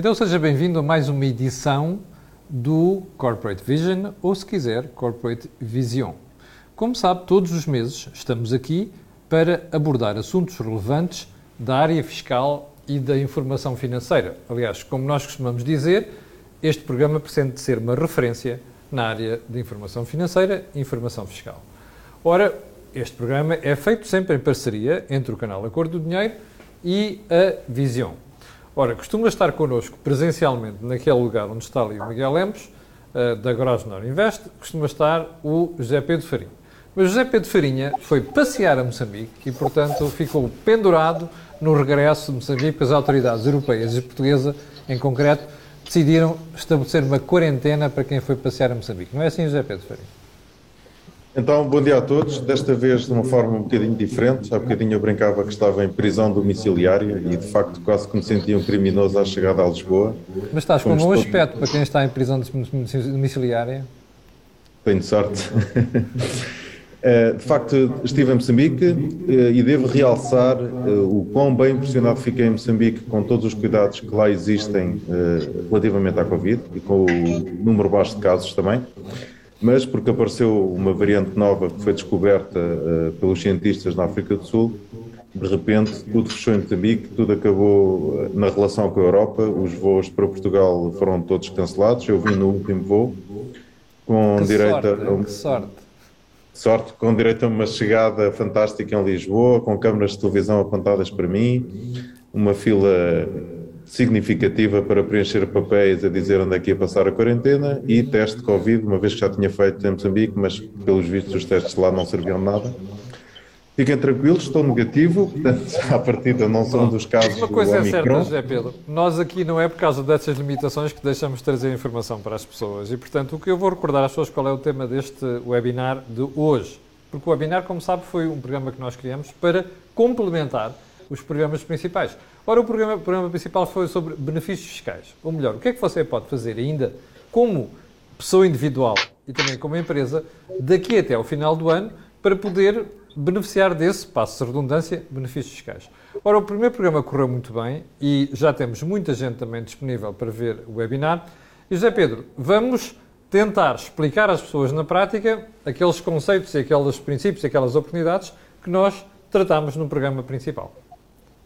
Então seja bem-vindo a mais uma edição do Corporate Vision, ou se quiser, Corporate Vision. Como sabe, todos os meses estamos aqui para abordar assuntos relevantes da área fiscal e da informação financeira. Aliás, como nós costumamos dizer, este programa pretende ser uma referência na área de informação financeira e informação fiscal. Ora, este programa é feito sempre em parceria entre o canal Acordo do Dinheiro e a Visão. Ora, costuma estar connosco presencialmente naquele lugar onde está ali o Miguel Lemos, uh, da Grosvenor Invest, costuma estar o José Pedro Farinha. Mas José Pedro Farinha foi passear a Moçambique e, portanto, ficou pendurado no regresso de Moçambique, porque as autoridades europeias e portuguesa, em concreto, decidiram estabelecer uma quarentena para quem foi passear a Moçambique. Não é assim, José Pedro Farinha? Então, bom dia a todos. Desta vez de uma forma um bocadinho diferente. Há bocadinho eu brincava que estava em prisão domiciliária e de facto quase que me sentia um criminoso à chegada a Lisboa. Mas estás com um bom aspecto para quem está em prisão domiciliária? Tenho sorte. Eh, de facto, estive em Moçambique eh, e devo realçar eh, o quão bem impressionado fiquei em Moçambique com todos os cuidados que lá existem relativamente à Covid e com o número baixo de casos também mas porque apareceu uma variante nova que foi descoberta uh, pelos cientistas na África do Sul, de repente tudo fechou em Moçambique, tudo acabou uh, na relação com a Europa, os voos para Portugal foram todos cancelados, eu vim no último voo, com que direito sorte, a... Um... Que sorte! Sorte, com direito a uma chegada fantástica em Lisboa, com câmaras de televisão apontadas para mim, uma fila significativa para preencher papéis a dizer onde é que ia passar a quarentena e teste de Covid, uma vez que já tinha feito em Moçambique, mas pelos vistos os testes lá não serviam de nada. Fiquem tranquilos, estou negativo, portanto, à partida não são dos casos Uma coisa é certa, José Pedro, nós aqui não é por causa dessas limitações que deixamos de trazer informação para as pessoas e, portanto, o que eu vou recordar às pessoas qual é o tema deste webinar de hoje. Porque o webinar, como sabe, foi um programa que nós criamos para complementar os programas principais. Ora, o programa, o programa principal foi sobre benefícios fiscais. Ou melhor, o que é que você pode fazer ainda como pessoa individual e também como empresa daqui até ao final do ano para poder beneficiar desse, passo de redundância, benefícios fiscais. Ora, o primeiro programa correu muito bem e já temos muita gente também disponível para ver o webinar. E José Pedro, vamos tentar explicar às pessoas na prática aqueles conceitos e aqueles princípios e aquelas oportunidades que nós tratamos no programa principal.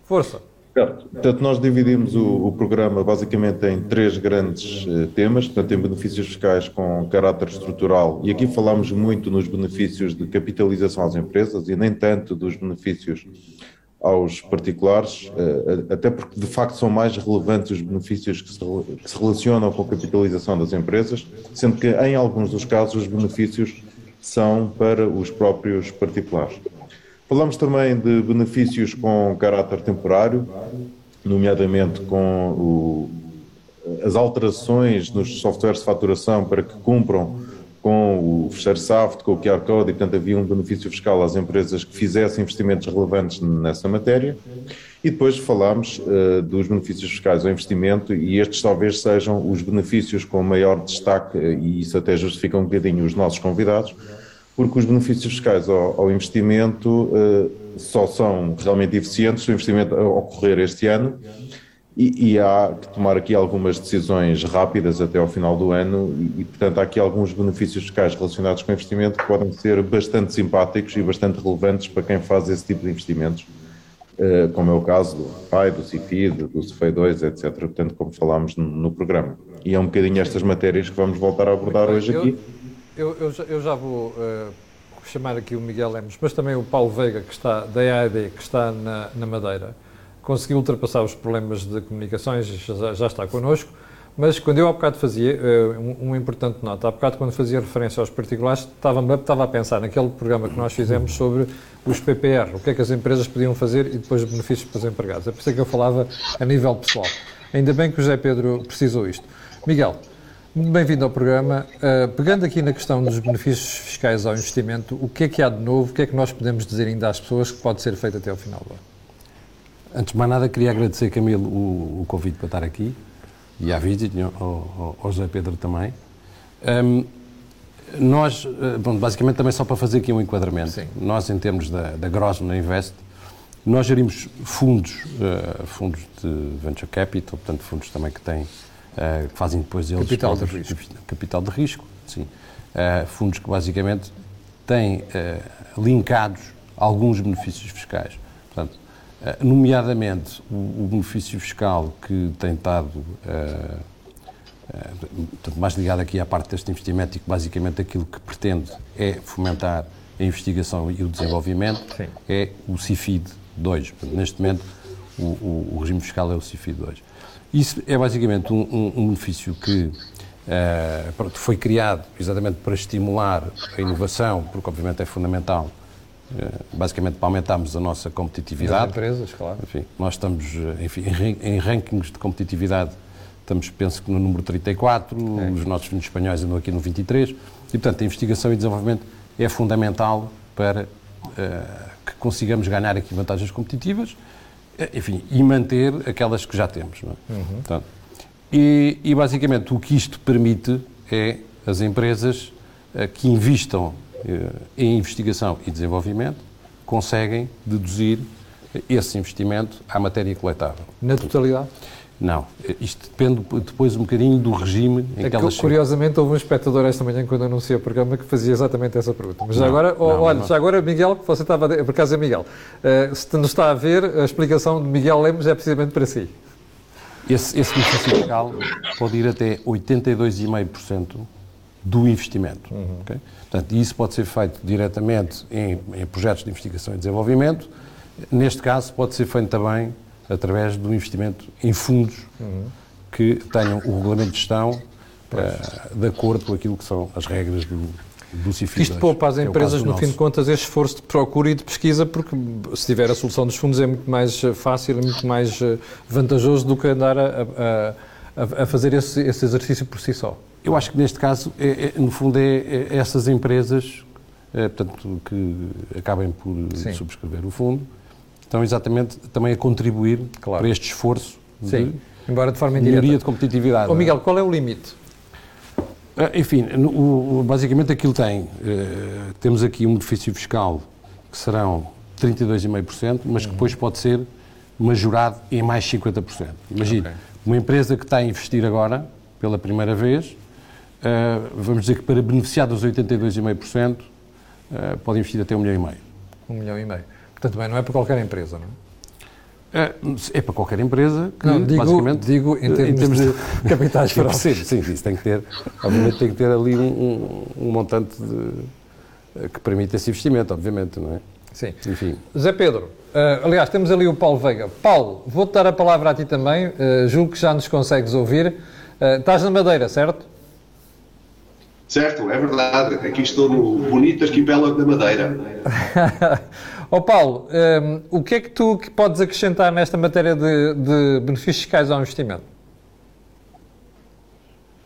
Força! Portanto, nós dividimos o, o, programa basicamente em três grandes uh, temas, portanto, em benefícios fiscais com caráter estrutural, e aqui falamos muito nos benefícios de capitalização às empresas e nem tanto dos benefícios aos particulares, uh, até porque de facto são mais relevantes os benefícios que se, que se relacionam com a capitalização das empresas, sendo que em alguns dos casos os benefícios são para os próprios particulares. Falamos também de benefícios com caráter temporário, nomeadamente com o, as alterações nos softwares de faturação para que cumpram com o fecheiro SAFT, com o QR Code, e portanto havia um benefício fiscal às empresas que fizessem investimentos relevantes nessa matéria. E depois falámos uh, dos benefícios fiscais ao investimento, e estes talvez sejam os benefícios com maior destaque, e isso até justifica um bocadinho os nossos convidados, porque os benefícios fiscais ao, ao investimento uh, só são realmente eficientes se o investimento ocorrer este ano e, e, há que tomar aqui algumas decisões rápidas até ao final do ano e, e, portanto, há aqui alguns benefícios fiscais relacionados com o investimento que podem ser bastante simpáticos e bastante relevantes para quem faz esse tipo de investimentos, uh, como é o caso do PAI, do CIFID, do CFEI 2, etc., portanto, como falámos no, no, programa. E é um bocadinho estas matérias que vamos voltar a abordar hoje aqui. Eu, eu, já, eu já vou uh, chamar aqui o Miguel Lemos, mas também o Paulo Veiga, que está da EAD, que está na, na Madeira. Conseguiu ultrapassar os problemas de comunicações, já, já está connosco. Mas quando eu há bocado fazia, uh, um, um, importante nota, há bocado quando fazia referência aos particulares, estava, estava a pensar naquele programa que nós fizemos sobre os PPR, o que é que as empresas podiam fazer e depois os benefícios para os empregados. É por isso que eu falava a nível pessoal. Ainda bem que o José Pedro precisou isto. Miguel, Bem-vindo ao programa. Uh, pegando aqui na questão dos benefícios fiscais ao investimento, o que é que há de novo? O que é que nós podemos dizer ainda às pessoas que pode ser feito até ao final do ano? Antes de mais nada, queria agradecer, Camilo, o, o convite para estar aqui e à Visit, ao, ao, ao José Pedro também. Um, nós, eh, bom, basicamente, também só para fazer aqui um enquadramento, Sim. nós, em termos da, da Grosvenor Invest, Nós gerimos fundos, uh, fundos de venture capital, portanto fundos também que têm, uh, que fazem depois eles capital de risco, capital de risco, sim, uh, fundos que basicamente têm linkados alguns benefícios fiscais, portanto, nomeadamente o, o, benefício fiscal que tem estado portanto, mais ligado aqui à parte deste investimento e que basicamente aquilo que pretende é fomentar a investigação e o desenvolvimento, Sim. é o CIFID 2. Portanto, neste momento, o, o, o, regime fiscal é o CIFID 2. Isso é basicamente um, um, um benefício que uh, foi criado exatamente para estimular a inovação, porque obviamente é fundamental uh, basicamente para aumentarmos a nossa competitividade. As empresas, claro. Enfim, nós estamos, enfim, em, em rankings de competitividade Estamos, penso que no número 34, é. os nossos filhos espanhóis andam aqui no 23, e portanto a investigação e desenvolvimento é fundamental para uh, que consigamos ganhar aqui vantagens competitivas, enfim, e manter aquelas que já temos. É? uhum. portanto, e, e, basicamente o que isto permite é as empresas uh, que investam em investigação e desenvolvimento conseguem deduzir esse investimento à matéria coletável. Na totalidade? Não, isto depende depois um bocadinho do regime em é que elas Curiosamente, houve um espectador esta manhã, quando anunciei o programa, que fazia exatamente essa pergunta. Mas já não, agora, não, olha, não. já agora, Miguel, que você estava, por acaso é Miguel, uh, se nos está a ver, a explicação de Miguel Lemos é precisamente para si. Esse, esse benefício fiscal pode ir até 82,5% do investimento. Uhum. Okay? Portanto, isso pode ser feito diretamente em, em projetos de investigação e desenvolvimento. Neste caso, pode ser feito também através do investimento em fundos uhum. que tenham o regulamento de gestão uh, de acordo com aquilo que são as regras do. Isto poupa às é empresas, é no fim de contas, esse esforço de procura e de pesquisa, porque se tiver a solução dos fundos é muito mais eh, fácil, é muito mais eh, vantajoso do que andar a, a, a fazer esse, esse, exercício por si só. Eu acho que neste caso, é, é, no fundo, é, é essas empresas portanto, que acabem por Sim. subscrever o fundo, estão exatamente também a contribuir claro. para este esforço Sim, de embora de forma indireta. melhoria de competitividade. Oh, Miguel, qual é o limite? Ah, enfim, basicamente aquilo tem, uh, temos aqui um benefício fiscal que serão 32,5%, mas que depois pode ser majorado em mais 50%. Imagine, okay. uma empresa que está a investir agora, pela primeira vez, uh, vamos dizer que para beneficiar dos 82,5%, uh, pode investir até um milhão e meio. Um milhão e meio. Portanto, bem, não é para qualquer empresa, não é? É, é para qualquer empresa que, não, digo, basicamente, digo em termos, em termos de, de capitais próprios. Sim, isso tem que ter, obviamente tem que ter ali um, um, montante de, que permita esse investimento, obviamente, não é? Sim. Enfim. Zé Pedro, uh, aliás, temos ali o Paulo Veiga. Paulo, vou-te dar a palavra a ti também, uh, julgo que já nos consegues ouvir. Uh, estás na Madeira, certo? Certo, é verdade. Aqui estou no bonito arquipélago da Madeira. Ó oh Paulo, um, o que é que tu que podes acrescentar nesta matéria de, de benefícios fiscais ao investimento?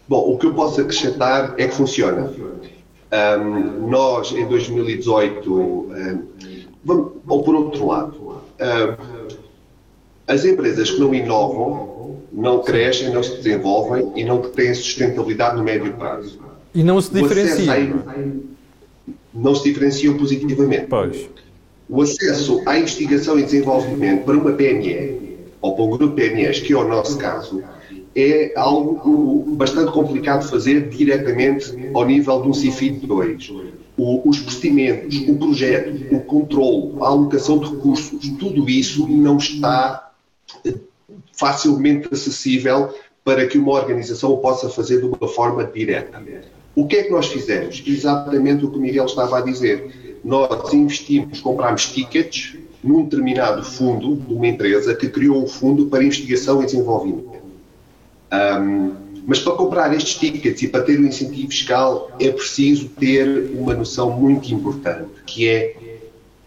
Bom, o que eu posso acrescentar é que funciona. Um, nós, em 2018, um, vamos, ou por outro lado, as empresas que não inovam, não crescem, não se desenvolvem e não têm sustentabilidade no médio prazo. E não se diferenciam. Não se diferenciam positivamente. Pois o acesso à investigação e desenvolvimento para uma PME, ou para um grupo de PMEs, que é o nosso caso, é algo bastante complicado de fazer diretamente ao nível de um CIFID 2. O, os procedimentos, o projeto, o controle, a alocação de recursos, tudo isso não está eh, facilmente acessível para que uma organização o possa fazer de uma forma direta. O que é que nós fizemos? Exatamente o que o Miguel estava a dizer nós investimos, comprámos tickets num determinado fundo de uma empresa que criou um fundo para investigação e desenvolvimento. Um, mas para comprar estes tickets e para ter o um incentivo fiscal é preciso ter uma noção muito importante, que é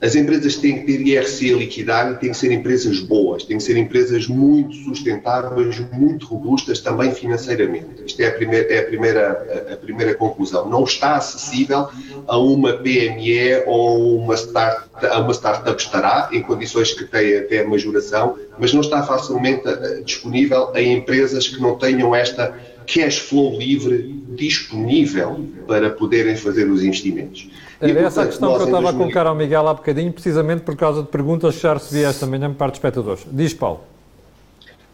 as empresas têm que ter IRC liquidar e têm que ser empresas boas, têm que ser empresas muito sustentáveis, muito robustas também financeiramente. Isto é a primeira, é a primeira, a primeira conclusão. Não está acessível a uma PME ou uma, start, a uma startup estará, em condições que têm até a majoração, mas não está facilmente eh, disponível a empresas que não tenham esta cash flow livre disponível para poderem fazer os investimentos. Era e, essa a questão que eu estava 2000... a colocar ao Miguel há bocadinho, precisamente por causa de perguntas que já recebi esta manhã por parte dos espectadores. Diz, Paulo.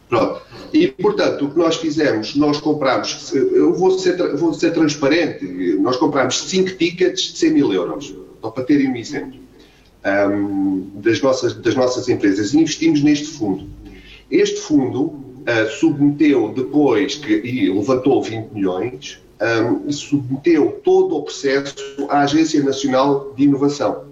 Pronto. E, portanto, o que nós fizemos, nós compramos, eu vou ser, vou ser transparente, nós compramos 5 tickets de 100 mil euros, só para terem um exemplo, um, das, nossas, das nossas empresas, e investimos neste fundo. Este fundo uh, submeteu depois, que, e levantou 20 milhões, um, submeteu todo o processo à Agência Nacional de Inovação,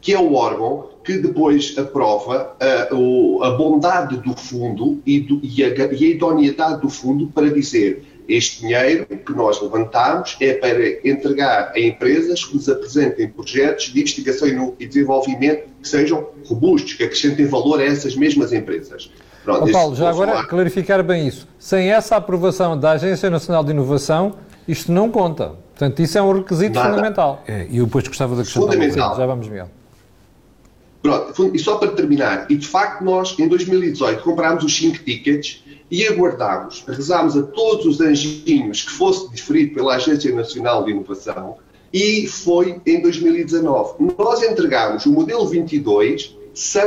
que é o órgão que depois aprova a, a bondade do fundo e, do, e, a, e a idoneidade do fundo para dizer este dinheiro que nós levantamos é para entregar a empresas que nos apresentem projetos de investigação e desenvolvimento que sejam robustos, que acrescentem valor a essas mesmas empresas. Pronto, oh, Paulo, já agora falar. clarificar bem isso. Sem essa aprovação da Agência Nacional de Inovação, isto não conta. Portanto, isso é um requisito Nada. fundamental. É, e eu depois gostava de acrescentar Fundamental. Já vamos, Miguel. Pronto, e só para terminar, e de facto nós em 2018 comprámos os 5 tickets e aguardámos, rezámos a todos os anjinhos que fosse diferido pela Agência Nacional de Inovação e foi em 2019. Nós entregámos o modelo 22 sem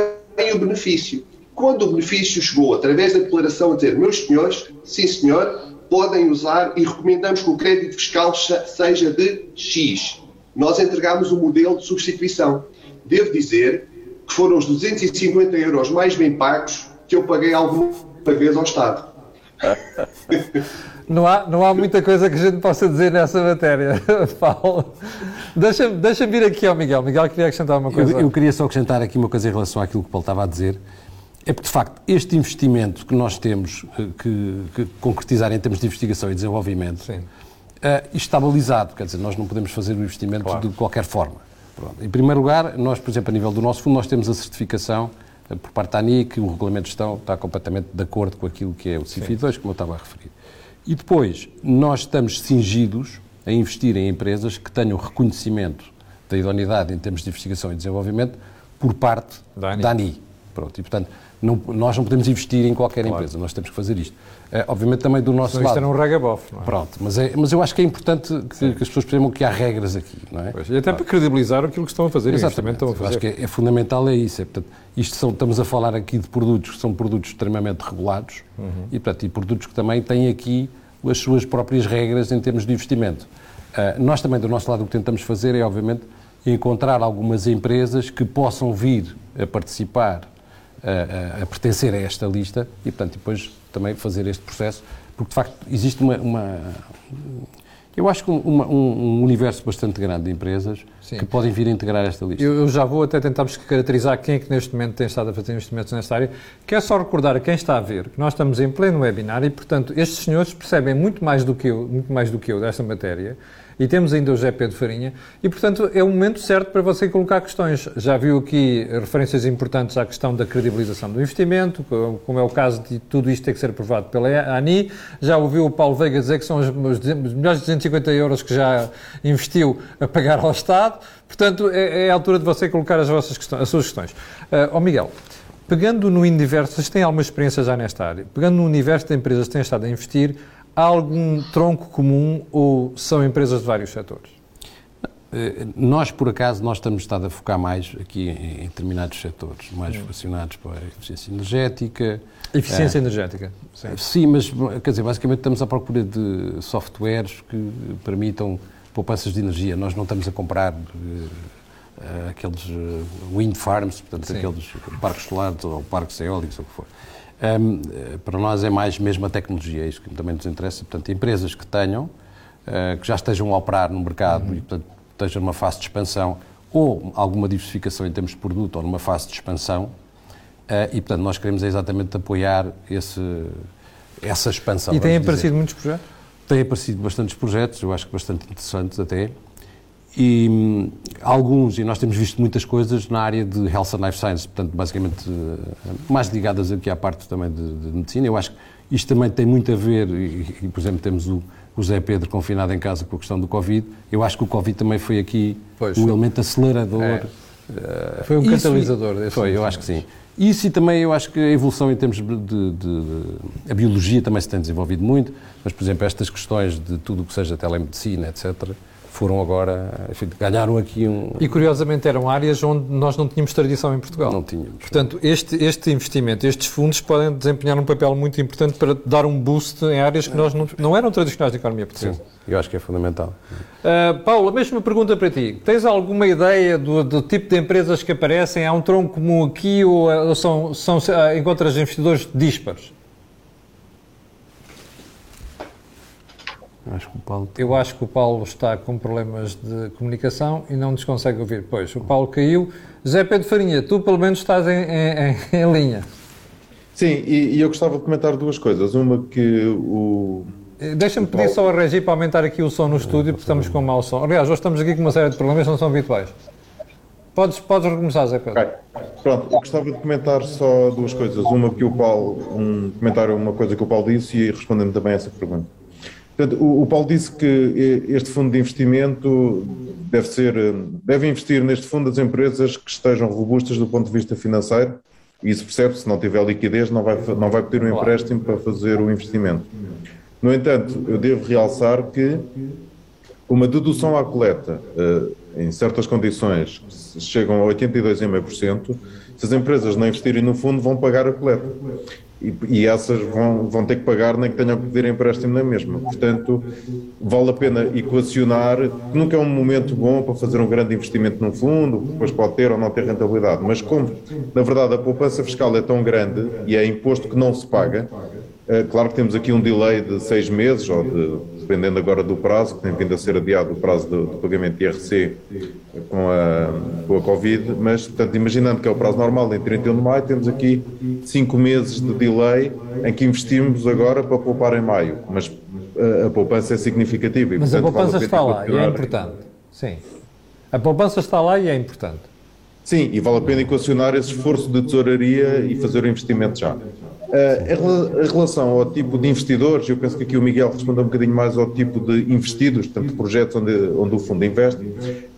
o benefício. Quando o benefício chegou através da declaração a dizer, meus senhores, sim senhor, podem usar e recomendamos que o crédito fiscal seja de X. Nós entregámos o modelo de substituição. Devo dizer que foram os 250 euros mais bem pagos que eu paguei alguma vez ao Estado. Não há, não há muita coisa que a gente possa dizer nessa matéria, Paulo. Deixa-me deixa vir aqui ao Miguel. Miguel queria acrescentar uma coisa. Eu, eu, queria só acrescentar aqui uma coisa em relação àquilo que o Paulo estava a dizer. É porque, de facto, este investimento que nós temos eh, que, que concretizar em termos de investigação e desenvolvimento Sim. Uh, está balizado. Quer dizer, nós não podemos fazer o investimento claro. de qualquer forma. Pronto. Em primeiro lugar, nós, por exemplo, a nível do nosso fundo, nós temos a certificação eh, por parte da ANI que o regulamento de gestão está completamente de acordo com aquilo que é o CIFI 2, como eu estava a referir. E depois, nós estamos cingidos a investir em empresas que tenham reconhecimento da idoneidade em termos de investigação e desenvolvimento por parte da ANI. Da ANI. Pronto, e, portanto, não, nós não podemos investir em qualquer claro. empresa, nós temos que fazer isto. É, obviamente também do nosso Senão lado. Isto era um regabof, não é? Pronto, mas, é, mas eu acho que é importante que, que as pessoas percebam que há regras aqui, não é? Pois, e até claro. para credibilizar aquilo que estão a fazer, Exatamente. estão a fazer. Eu acho que é, é fundamental é isso. É, portanto, isto são, estamos a falar aqui de produtos que são produtos extremamente regulados uhum. e, portanto, e produtos que também têm aqui as suas próprias regras em termos de investimento. Uh, nós também, do nosso lado, o que tentamos fazer é, obviamente, encontrar algumas empresas que possam vir a participar a, a, pertencer a esta lista e, portanto, depois também fazer este processo, porque de facto existe uma. uma eu acho que uma, um, um, universo bastante grande de empresas Sim. que podem vir a integrar esta lista. Eu, eu já vou até tentar-vos caracterizar quem é que neste momento tem estado a fazer investimentos nesta área. Quero só recordar a quem está a ver que nós estamos em pleno webinar e, portanto, estes senhores percebem muito mais do que eu, muito mais do que eu desta matéria e temos ainda o José Pedro Farinha, e portanto é o momento certo para você colocar questões. Já viu aqui referências importantes à questão da credibilização do investimento, como é o caso de tudo isto ter que ser aprovado pela ANI, já ouviu o Paulo Veiga dizer que são os, melhores 250 euros que já investiu a pagar ao Estado, portanto é, é a altura de você colocar as, vossas questões, as suas questões. Uh, oh Miguel, pegando no universo, vocês têm alguma experiência já nesta área, pegando no universo de empresas que têm estado a investir, Há algum tronco comum ou são empresas de vários setores? Eh, nós, por acaso, nós estamos estado a focar mais aqui em, determinados setores, mais hum. relacionados com a eficiência energética. Eficiência é, energética, sim. Sim, mas, quer dizer, basicamente estamos à procura de softwares que permitam poupanças de energia. Nós não estamos a comprar uh, aqueles wind farms, portanto, sim. aqueles parques solares ou parques eólicos, ou o que for. Um, para nós é mais mesmo a tecnologia, é isso que também nos interessa. Portanto, empresas que tenham, uh, que já estejam a operar no mercado uhum. e, portanto, estejam numa fase de expansão ou alguma diversificação em termos de produto ou numa fase de expansão. Uh, e, portanto, nós queremos exatamente apoiar esse, essa expansão. E têm aparecido muitos projetos? Têm aparecido bastantes projetos, eu acho que bastante interessantes até e hum, alguns, e nós temos visto muitas coisas na área de Health and Life Science, portanto, basicamente uh, mais ligadas aqui à parte também de, de, medicina. Eu acho que isto também tem muito a ver, e, e por exemplo, temos o, o Zé Pedro confinado em casa com a questão do Covid. Eu acho que o Covid também foi aqui pois, um elemento acelerador. É. Uh, foi um catalisador. Foi, eu acho que sim. Isso e também eu acho que a evolução em termos de, de, de, A biologia também se tem desenvolvido muito, mas, por exemplo, estas questões de tudo o que seja telemedicina, etc., foram agora, enfim, ganharam aqui um... E curiosamente eram áreas onde nós não tínhamos tradição em Portugal. Não tínhamos. Portanto, este, este investimento, estes fundos podem desempenhar um papel muito importante para dar um boost em áreas que nós não, não eram tradicionais da economia portuguesa. Sim, eu acho que é fundamental. Uh, Paulo, a mesma pergunta para ti. Tens alguma ideia do, do, tipo de empresas que aparecem? Há um tronco comum aqui ou, ou são, são, uh, encontras investidores dispares? Acho que o Paulo... Eu acho que o Paulo está com problemas de comunicação e não nos consegue ouvir. Pois, o Paulo caiu. José Pedro Farinha, tu pelo menos estás em, em, em linha. Sim, e, e, eu gostava de comentar duas coisas. Uma que o... Deixa-me pedir só a Regi para aumentar aqui o som no estúdio, porque estamos com mau som. Aliás, hoje estamos aqui com uma série de problemas que não são habituais. Podes, podes recomeçar, Zé Pedro. Okay. Pronto, eu gostava de comentar só duas coisas. Uma que o Paulo, um comentário, uma coisa que o Paulo disse e respondendo também a essa pergunta. Portanto, o, o, Paulo disse que este fundo de investimento deve ser, deve investir neste fundo as empresas que estejam robustas do ponto de vista financeiro. E isso percebe se não tiver liquidez, não vai, não vai pedir um empréstimo para fazer o investimento. No entanto, eu devo realçar que uma dedução à coleta, eh, em certas condições, chegam a 82,5%, se as empresas não investirem no fundo, vão pagar a coleta e, e, essas vão, vão ter que pagar nem que tenham que pedir empréstimo na mesma. Portanto, vale a pena equacionar, nunca é um momento bom para fazer um grande investimento num fundo, depois pode ter ou não ter rentabilidade, mas como, na verdade, a poupança fiscal é tão grande e é imposto que não se paga, é, claro que temos aqui um delay de seis meses, ou de, dependendo agora do prazo, que tem vindo a ser adiado o prazo do, do pagamento de IRC com a, com a Covid, mas, portanto, imaginando que é o prazo normal, em 31 de maio, temos aqui cinco meses de delay em que investimos agora para poupar em maio, mas a, a poupança é significativa. E, mas portanto, a poupança vale a está lá e é importante. Sim. A poupança está lá e é importante. Sim, e vale a pena equacionar esse esforço de tesouraria e fazer o investimento já. Uh, em relação ao tipo de investidores, eu penso que aqui o Miguel respondeu um bocadinho mais ao tipo de investidos, portanto, projetos onde, onde o fundo investe.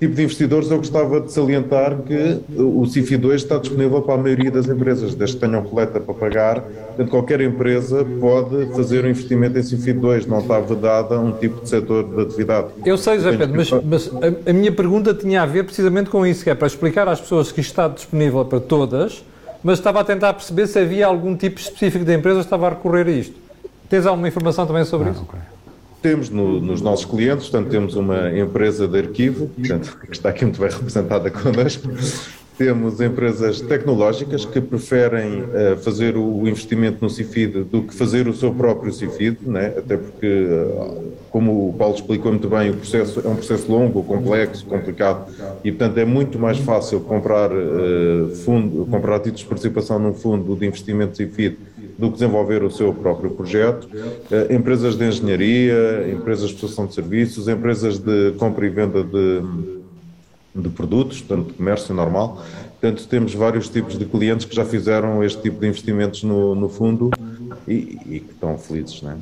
Tipo de investidores, eu gostava de salientar que o CIFI 2 está disponível para a maioria das empresas, desde que tenham coleta para pagar. Portanto, qualquer empresa pode fazer um investimento em CIFI 2, não está vedada um tipo de setor de atividade. Eu sei, José Pedro, mas, mas a, a minha pergunta tinha a ver precisamente com isso, que é para explicar às pessoas que está disponível para todas mas estava a tentar perceber se havia algum tipo específico de empresa que estava a recorrer a isto. Tens alguma informação também sobre ah, isso? Okay. Temos no, nos nossos clientes, portanto, temos uma empresa de arquivo, portanto, que está aqui muito bem representada connosco, temos empresas tecnológicas que preferem uh, fazer o investimento no CIFID do que fazer o seu próprio CIFID, né? até porque, uh, como o Paulo explicou muito bem, o processo é um processo longo, complexo, complicado e, portanto, é muito mais fácil comprar, uh, fundo, comprar títulos de participação num fundo de investimento CIFID do que desenvolver o seu próprio projeto. empresas de engenharia, empresas de prestação de serviços, empresas de compra e venda de de produtos, portanto, comércio normal. Portanto, temos vários tipos de clientes que já fizeram este tipo de investimentos no, no fundo e, e que estão felizes, não é?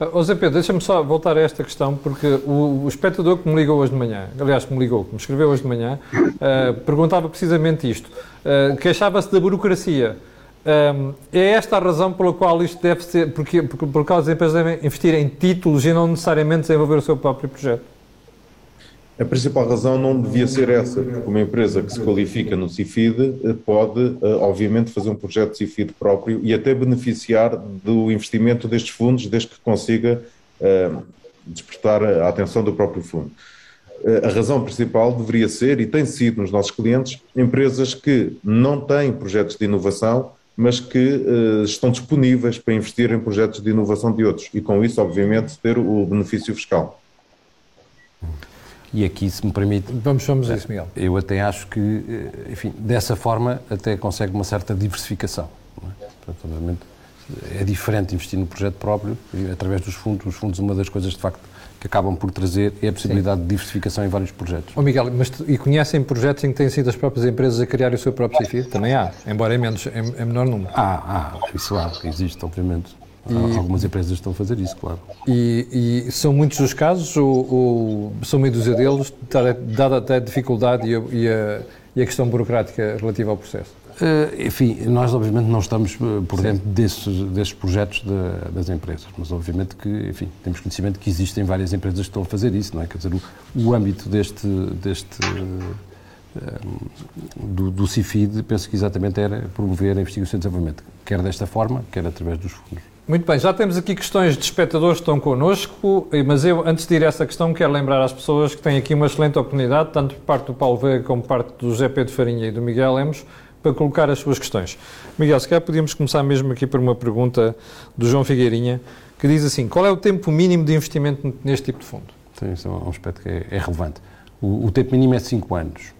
Uh, Zé Pedro, deixa-me só voltar a esta questão, porque o, o, espectador que me ligou hoje de manhã, aliás, que me ligou, que me escreveu hoje de manhã, uh, perguntava precisamente isto. Uh, Queixava-se da burocracia. Um, é esta a razão pela qual isto deve ser, porque, porque, por causa das empresas devem investir em títulos e não necessariamente desenvolver o seu próprio projeto? A principal razão não devia ser essa, porque uma empresa que se qualifica no CIFID eh, pode, eh, obviamente, fazer um projeto CIFID próprio e até beneficiar do investimento destes fundos, desde que consiga uh, despertar a atenção do próprio fundo. A razão principal deveria ser, e tem sido nos nossos clientes, empresas que não têm projetos de inovação, mas que estão disponíveis para investir em projetos de inovação de outros e, com isso, obviamente, ter o benefício fiscal. E aqui, se me permite. Vamos, vamos a isso, Miguel. Eu até acho que, eh, enfim, dessa forma, até consegue uma certa diversificação. É? Portanto, obviamente, é diferente investir no projeto próprio, através dos fundos. Os fundos, uma das coisas, de facto, que acabam por trazer é a possibilidade Sim. de diversificação em vários projetos. Oh, Miguel, mas e conhecem projetos em que têm sido as próprias empresas a criar o seu próprio CIFID? Também há, embora em, menos, em, em menor número. Ah, ah, isso há, existe, obviamente. E, Algumas empresas estão a fazer isso, claro. E, e são muitos os casos, ou, ou são meia dúzia deles, dada até a dificuldade e a, e, a, e a, questão burocrática relativa ao processo? Uh, enfim, nós obviamente não estamos eh, por dentro desses, desses projetos das empresas, mas obviamente que, enfim, temos conhecimento que existem várias empresas que estão a fazer isso, não é? Quer dizer, o, o âmbito deste, deste do, do CIFID, penso que exatamente era promover a investigação e desenvolvimento, quer desta forma, quer através dos fundos. Muito bem, já temos aqui questões de espectadores que estão connosco, mas eu, antes de ir a essa questão, quero lembrar às pessoas que têm aqui uma excelente oportunidade, tanto por parte do Paulo Veiga como por parte do José Pedro Farinha e do Miguel Lemos, para colocar as suas questões. Miguel, se calhar podíamos começar mesmo aqui por uma pergunta do João Figueirinha, que diz assim, qual é o tempo mínimo de investimento neste tipo de fundo? Sim, isso é um aspecto que é, é relevante. O, o tempo mínimo é 5 anos.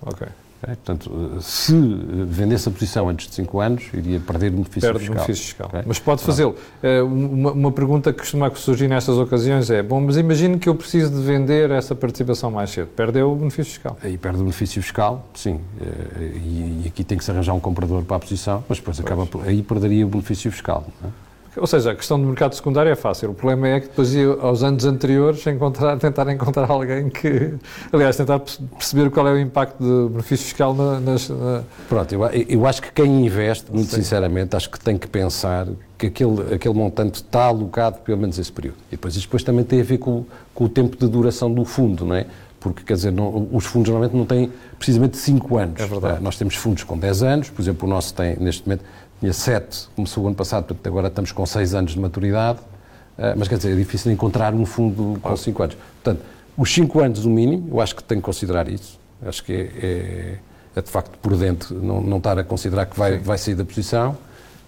Ok. Okay? Portanto, se vendesse a posição antes de 5 anos, iria perder benefício Perde fiscal. benefício fiscal. Okay? Mas pode fazê-lo. Eh, uma, uma, pergunta que costuma surgir nestas ocasiões é: bom, mas imagine que eu preciso de vender essa participação mais cedo. Perdeu o benefício fiscal. Aí perde o benefício fiscal, sim. Eh, e, e aqui tem que se arranjar um comprador para a posição, mas depois acaba, aí perderia o benefício fiscal. Não é? Ou seja, a questão do mercado secundário é fácil. O problema é que depois, aos anos anteriores, encontrar, tentar encontrar alguém que. Aliás, tentar perceber qual é o impacto do benefício fiscal na, nas. Na... Pronto, eu, eu, acho que quem investe, muito Sim. sinceramente, acho que tem que pensar que aquele, aquele montante está alocado pelo menos esse período. E depois, isso depois também tem a ver com, com o tempo de duração do fundo, não é? Porque, quer dizer, não, os fundos normalmente não têm precisamente 5 anos. É verdade. Nós temos fundos com 10 anos, por exemplo, o nosso tem, neste momento, tinha sete, começou o ano passado, portanto agora estamos com seis anos de maturidade, uh, mas quer dizer, é difícil encontrar um fundo com cinco anos. Portanto, os cinco anos o mínimo, eu acho que tem que considerar isso. Acho que é, é, é de facto prudente não, não estar a considerar que vai, vai sair da posição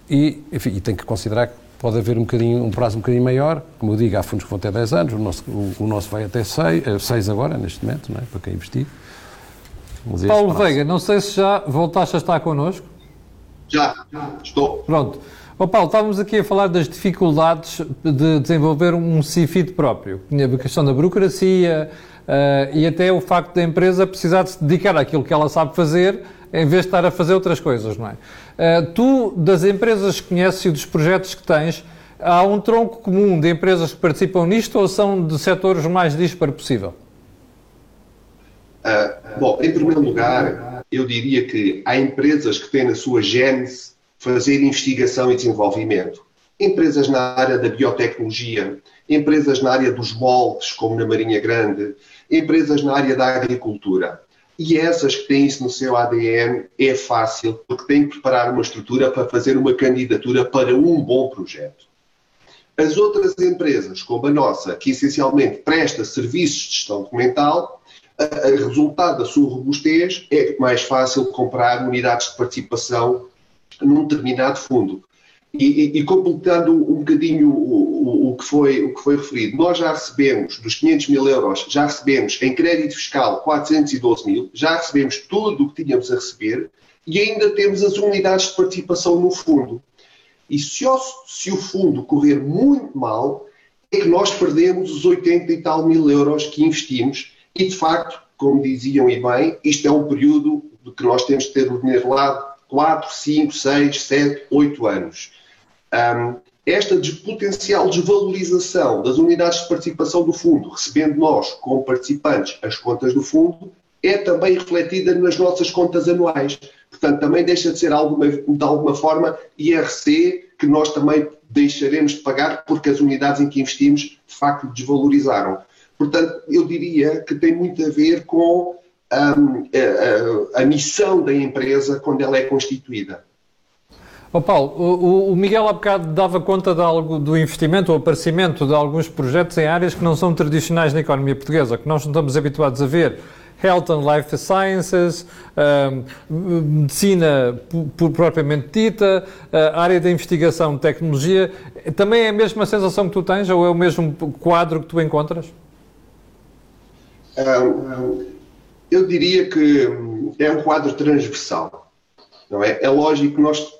e, enfim, e tem que considerar que pode haver um, bocadinho, um prazo um bocadinho maior. Como eu digo, há fundos que vão até 10 anos, o nosso, o, o nosso vai até 6, 6 eh, agora, neste momento, não é? para quem investir. Paulo Veiga, não sei se já voltaste a estar connosco. Já, estou. Pronto. Oh, Paulo, estávamos aqui a falar das dificuldades de desenvolver um CIFID próprio. A questão da burocracia uh, e até o facto da empresa precisar de se dedicar àquilo que ela sabe fazer em vez de estar a fazer outras coisas, não é? Uh, tu, das empresas que conheces e dos projetos que tens, há um tronco comum de empresas que participam nisto ou são de setores mais disparo possível? Uh, bom, em primeiro lugar, eu diria que há empresas que têm na sua gênese fazer investigação e desenvolvimento. Empresas na área da biotecnologia, empresas na área dos moldes, como na Marinha Grande, empresas na área da agricultura. E essas que têm isso no seu ADN é fácil, porque têm que preparar uma estrutura para fazer uma candidatura para um bom projeto. As outras empresas, como a nossa, que essencialmente presta serviços de gestão documental, a, resultado da sua robustez, é mais fácil comprar unidades de participação num determinado fundo. E, e, e completando um bocadinho o, o, o, que foi, o que foi referido, nós já recebemos dos 500 mil euros, já recebemos em crédito fiscal 412 mil, já recebemos tudo o que tínhamos a receber e ainda temos as unidades de participação no fundo. E se o, se o fundo correr muito mal, é que nós perdemos os 80 e tal mil euros que investimos e, de facto, como diziam e bem, isto é um período de que nós temos de ter o dinheiro lá 4, 5, 6, 7, 8 anos. Um, esta potencial desvalorização das unidades de participação do fundo, recebendo nós, como participantes, as contas do fundo, é também refletida nas nossas contas anuais. Portanto, também deixa de ser alguma, de alguma forma IRC que nós também deixaremos de pagar porque as unidades em que investimos de facto desvalorizaram. Portanto, eu diria que tem muito a ver com um, a, a, a, missão da empresa quando ela é constituída. Oh Paulo, o, o, Miguel há bocado dava conta de algo do investimento ou aparecimento de alguns projetos em áreas que não são tradicionais na economia portuguesa, que nós não estamos habituados a ver. Health and Life Sciences, um, medicina propriamente dita, área da investigação tecnologia. Também é a mesma sensação que tu tens ou é o mesmo quadro que tu encontras? Eu diria que hum, é um quadro transversal. Não é? é lógico que nós,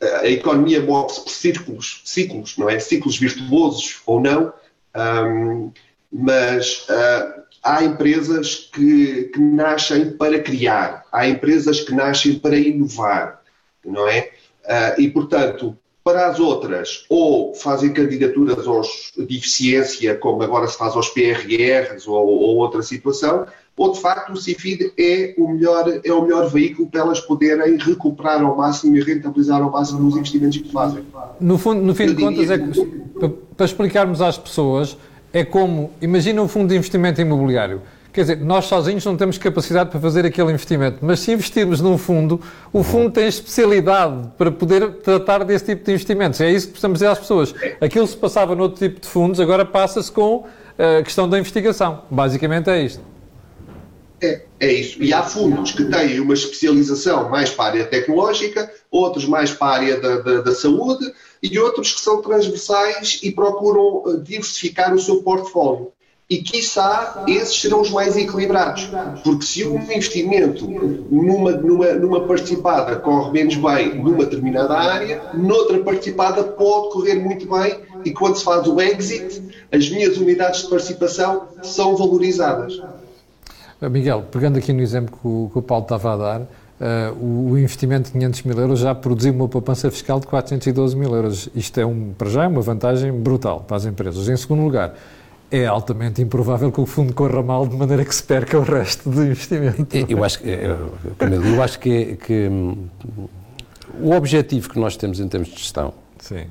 a economia move-se por círculos, ciclos, não é? Ciclos virtuosos ou não, um, mas uh, há empresas que, que, nascem para criar, há empresas que nascem para inovar, não é? Uh, e, portanto, Para as outras, ou fazem candidaturas aos, de eficiência, como agora se faz aos PRRs ou, ou outra situação, ou de facto o CIFID é o, melhor, é o melhor veículo para elas poderem recuperar ao máximo e rentabilizar ao máximo os investimentos que fazem. No, fundo, no fim Eu de contas, é que, para explicarmos às pessoas, é como, imagina um fundo de investimento imobiliário Quer dizer, nós sozinhos não temos capacidade para fazer aquele investimento, mas se investirmos num fundo, o fundo tem especialidade para poder tratar desse tipo de investimentos. É isso que precisamos dizer às pessoas. Aquilo se passava noutro tipo de fundos, agora passa-se com eh, a questão da investigação. Basicamente é isto. É, é isso. E há fundos que têm uma especialização mais para a área tecnológica, outros mais para a área da, da, da saúde e outros que são transversais e procuram eh, diversificar o seu portfólio e, quiçá, esses serão os mais equilibrados. Porque se um investimento numa, numa, numa participada corre menos bem numa determinada área, noutra participada pode correr muito bem e quando se faz o exit, as minhas unidades de participação são valorizadas. Miguel, pegando aqui no exemplo que o, que o Paulo estava a dar, uh, o, investimento de 500 mil euros já produziu uma poupança fiscal de 412 mil euros. Isto é, um, para já, uma vantagem brutal para as empresas. Em segundo lugar, é altamente improvável que o fundo corra mal de maneira que se perca o resto do investimento. Eu acho, eu, eu acho que, que hum, o objetivo que nós temos em termos de gestão Sim.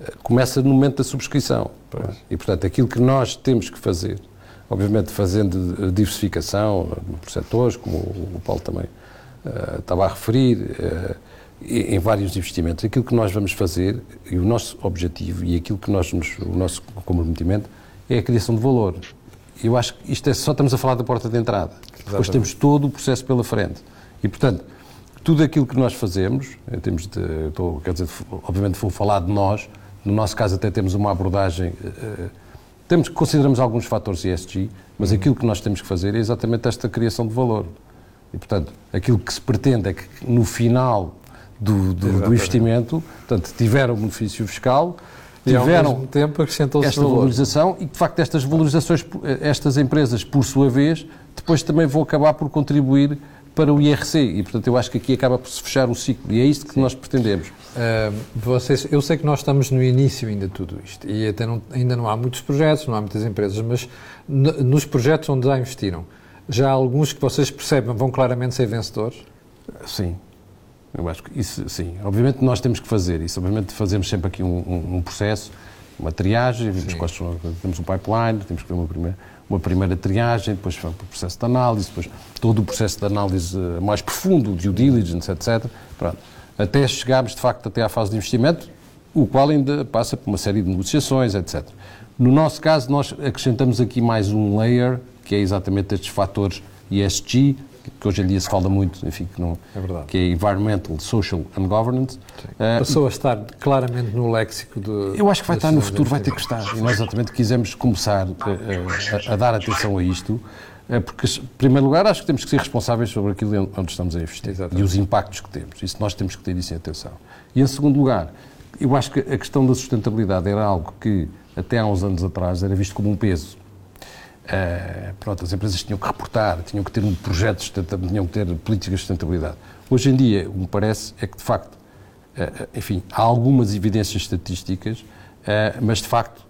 Eh, começa no momento da subscrição. Pois. E, portanto, aquilo que nós temos que fazer, obviamente fazendo diversificação por setores, como o Paulo também uh, estava a referir, uh, em vários investimentos, aquilo que nós vamos fazer e o nosso objetivo e aquilo que nós nos, o nosso comprometimento é a criação de valor. Eu acho que isto é, só estamos a falar da porta de entrada. Exatamente. Depois temos todo o processo pela frente. E, portanto, tudo aquilo que nós fazemos, em termos de, estou, quer dizer, obviamente vou falar de nós, no nosso caso até temos uma abordagem, uh, temos, consideramos alguns fatores ESG, mas uhum. aquilo que nós temos que fazer é exatamente esta criação de valor. E, portanto, aquilo que se pretende é que no final do, do, do investimento, portanto, tiver um benefício fiscal, tiveram ao mesmo tempo acrescentou-se esta valorização e, de facto, estas valorizações, estas empresas, por sua vez, depois também vão acabar por contribuir para o IRC e, portanto, eu acho que aqui acaba por se fechar o ciclo e é isto que Sim. nós pretendemos. Uh, vocês, eu sei que nós estamos no início ainda de tudo isto e até não, ainda não há muitos projetos, não há muitas empresas, mas nos projetos onde já investiram, já há alguns que vocês percebem vão claramente ser vencedores? Sim, eu acho que isso, sim. Obviamente nós temos que fazer isso. Obviamente fazemos sempre aqui um, um, um processo, uma triagem, quais são, temos um pipeline, temos que ter uma primeira, uma primeira triagem, depois o processo de análise, depois todo o processo de análise eh, mais profundo, due diligence, etc. Pronto. Até chegarmos, de facto, até à fase de investimento, o qual ainda passa por uma série de negociações, etc. No nosso caso, nós acrescentamos aqui mais um layer, que é exatamente estes fatores ESG, que hoje em dia se fala muito, enfim, que, não, é que é Environmental, Social and Governance. Uh, Passou a estar claramente no léxico do. Eu acho que vai estar no futuro, vai ter que estar. E nós exatamente quisemos começar a, a, a dar atenção a isto, porque, em primeiro lugar, acho que temos que ser responsáveis sobre aquilo onde estamos a investir exatamente. e os impactos que temos. Isso nós temos que ter isso em atenção. E, em segundo lugar, eu acho que a questão da sustentabilidade era algo que, até há uns anos atrás, era visto como um peso Uh, pronto, as empresas tinham que reportar, tinham que ter um projeto de sustentabilidade, tinham que ter políticas de sustentabilidade. Hoje em dia, o que me parece é que, de facto, uh, enfim, há algumas evidências estatísticas, uh, mas, de facto,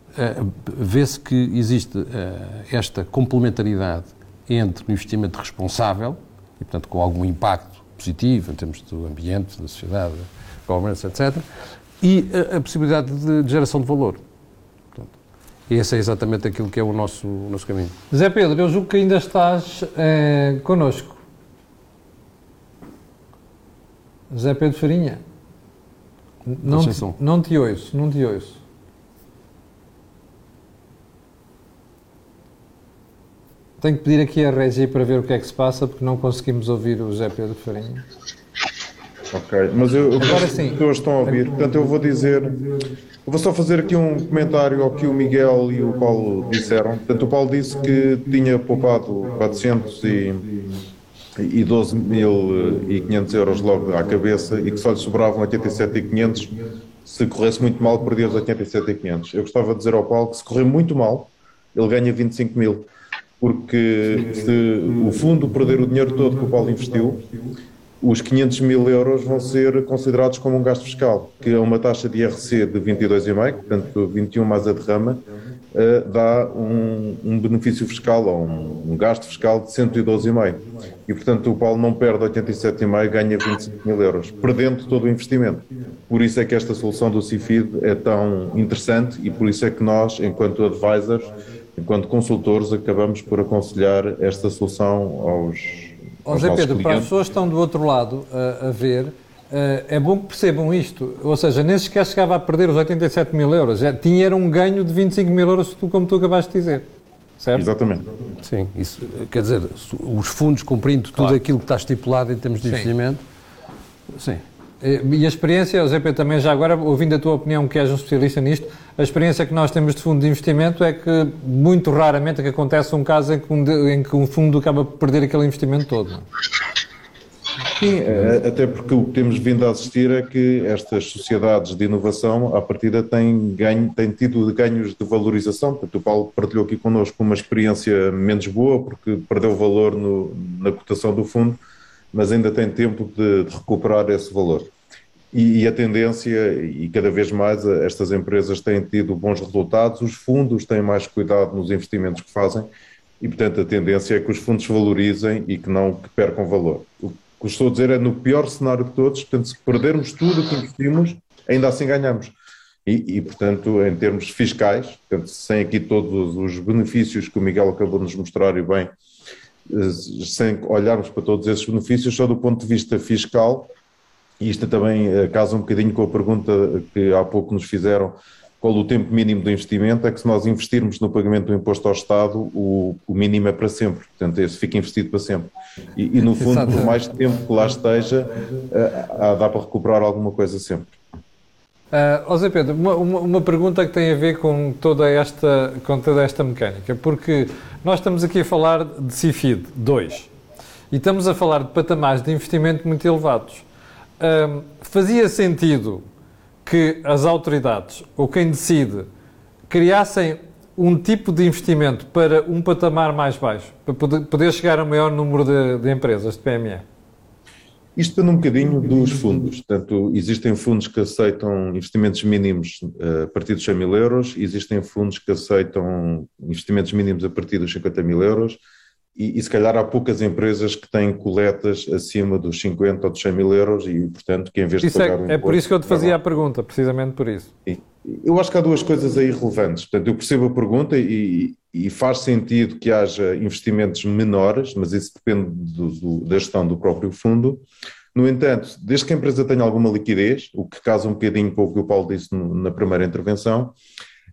vê-se que existe esta complementaridade entre o investimento responsável, e, portanto, com algum impacto positivo em termos do ambiente, da sociedade, governance, etc., e a, a possibilidade de, de geração de valor. E esse é exatamente aquilo que é o nosso, o nosso caminho. Zé Pedro, eu julgo que ainda estás é, connosco. Zé Pedro Farinha. Não te, não te ouço, não te ouço. Tenho que pedir aqui a Regi para ver o que é que se passa, porque não conseguimos ouvir o Zé Pedro Farinha. Ok, mas eu, Agora sim. as pessoas estão a ouvir, portanto eu vou dizer vou só fazer aqui um comentário ao que o Miguel e o Paulo disseram. Portanto, o Paulo disse que tinha poupado 412.500 euros logo à cabeça e que só lhe sobravam 87.500 se corresse muito mal, perdia os 87.500. Eu gostava de dizer ao Paulo que se correr muito mal, ele ganha 25 mil. Porque se o fundo perder o dinheiro todo que o Paulo investiu, os 500 mil euros vão ser considerados como um gasto fiscal, que é uma taxa de IRC de 22,5, portanto 21 mais a derrama, uh, dá um, um, benefício fiscal ou um, um gasto fiscal de 112,5. E portanto o Paulo não perde 87,5, ganha 25 mil euros, perdendo todo o investimento. Por isso é que esta solução do CIFID é tão interessante e por isso é que nós, enquanto advisors, enquanto consultores, acabamos por aconselhar esta solução aos Ó Zé Pedro, para as pessoas que estão do outro lado a, a ver, uh, é bom que percebam isto. Ou seja, nem sequer chegava a perder os 87 mil euros. Já tinha era um ganho de 25 mil euros, como tu acabaste de dizer. Certo? Exatamente. Sim, isso quer dizer, os fundos cumprindo tudo claro. aquilo que está estipulado em termos de sim. investimento. Sim. E a experiência, Pedro, também já agora, ouvindo a tua opinião, que és um especialista nisto, a experiência que nós temos de fundo de investimento é que muito raramente é que acontece um caso em que um, em que um fundo acaba por perder aquele investimento todo. Não? Sim, é, até porque o que temos vindo a assistir é que estas sociedades de inovação, à partida, têm, ganho, têm tido ganhos de valorização. Portanto, o Paulo partilhou aqui connosco uma experiência menos boa, porque perdeu valor no, na cotação do fundo, mas ainda tem tempo de, de recuperar esse valor. E, e, a tendência, e cada vez mais, estas empresas têm tido bons resultados, os fundos têm mais cuidado nos investimentos que fazem, e portanto a tendência é que os fundos valorizem e que não que percam valor. O que estou a dizer é no pior cenário de todos, portanto, se perdermos tudo o que investimos, ainda assim ganhamos. E, e, portanto, em termos fiscais, portanto, sem aqui todos os benefícios que o Miguel acabou de nos mostrar e bem, eh, sem olharmos para todos esses benefícios, só do ponto de vista fiscal, e isto também eh, casa um bocadinho com a pergunta que há pouco nos fizeram, qual o tempo mínimo do investimento, é que se nós investirmos no pagamento do imposto ao Estado, o, o mínimo é para sempre, portanto esse fica investido para sempre. E, e no fundo, por mais tempo que lá esteja, uh, dá para recuperar alguma coisa sempre. Uh, José Pedro, uma, uma, uma, pergunta que tem a ver com toda, esta, com toda esta mecânica, porque nós estamos aqui a falar de CIFID 2 e estamos a falar de patamares de investimento muito elevados. Uh, fazia sentido que as autoridades ou quem decide criassem um tipo de investimento para um patamar mais baixo, para poder, poder chegar a um maior número de, de empresas, de PME? Isto depende um bocadinho dos fundos. Portanto, existem fundos que aceitam investimentos mínimos eh, a partir dos 100 mil euros, existem fundos que aceitam investimentos mínimos a partir dos 50 mil euros, e, e, se calhar há poucas empresas que têm coletas acima dos 50 ou dos 100 mil euros e, portanto, que em vez isso de pagar é, um É por isso que eu te fazia a pergunta, precisamente por isso. Eu acho que há duas coisas aí relevantes. Portanto, eu percebo a pergunta e, e faz sentido que haja investimentos menores, mas isso depende do, do, da gestão do próprio fundo. No entanto, desde que a empresa tenha alguma liquidez, o que casa um bocadinho com o que o Paulo disse no, na primeira intervenção,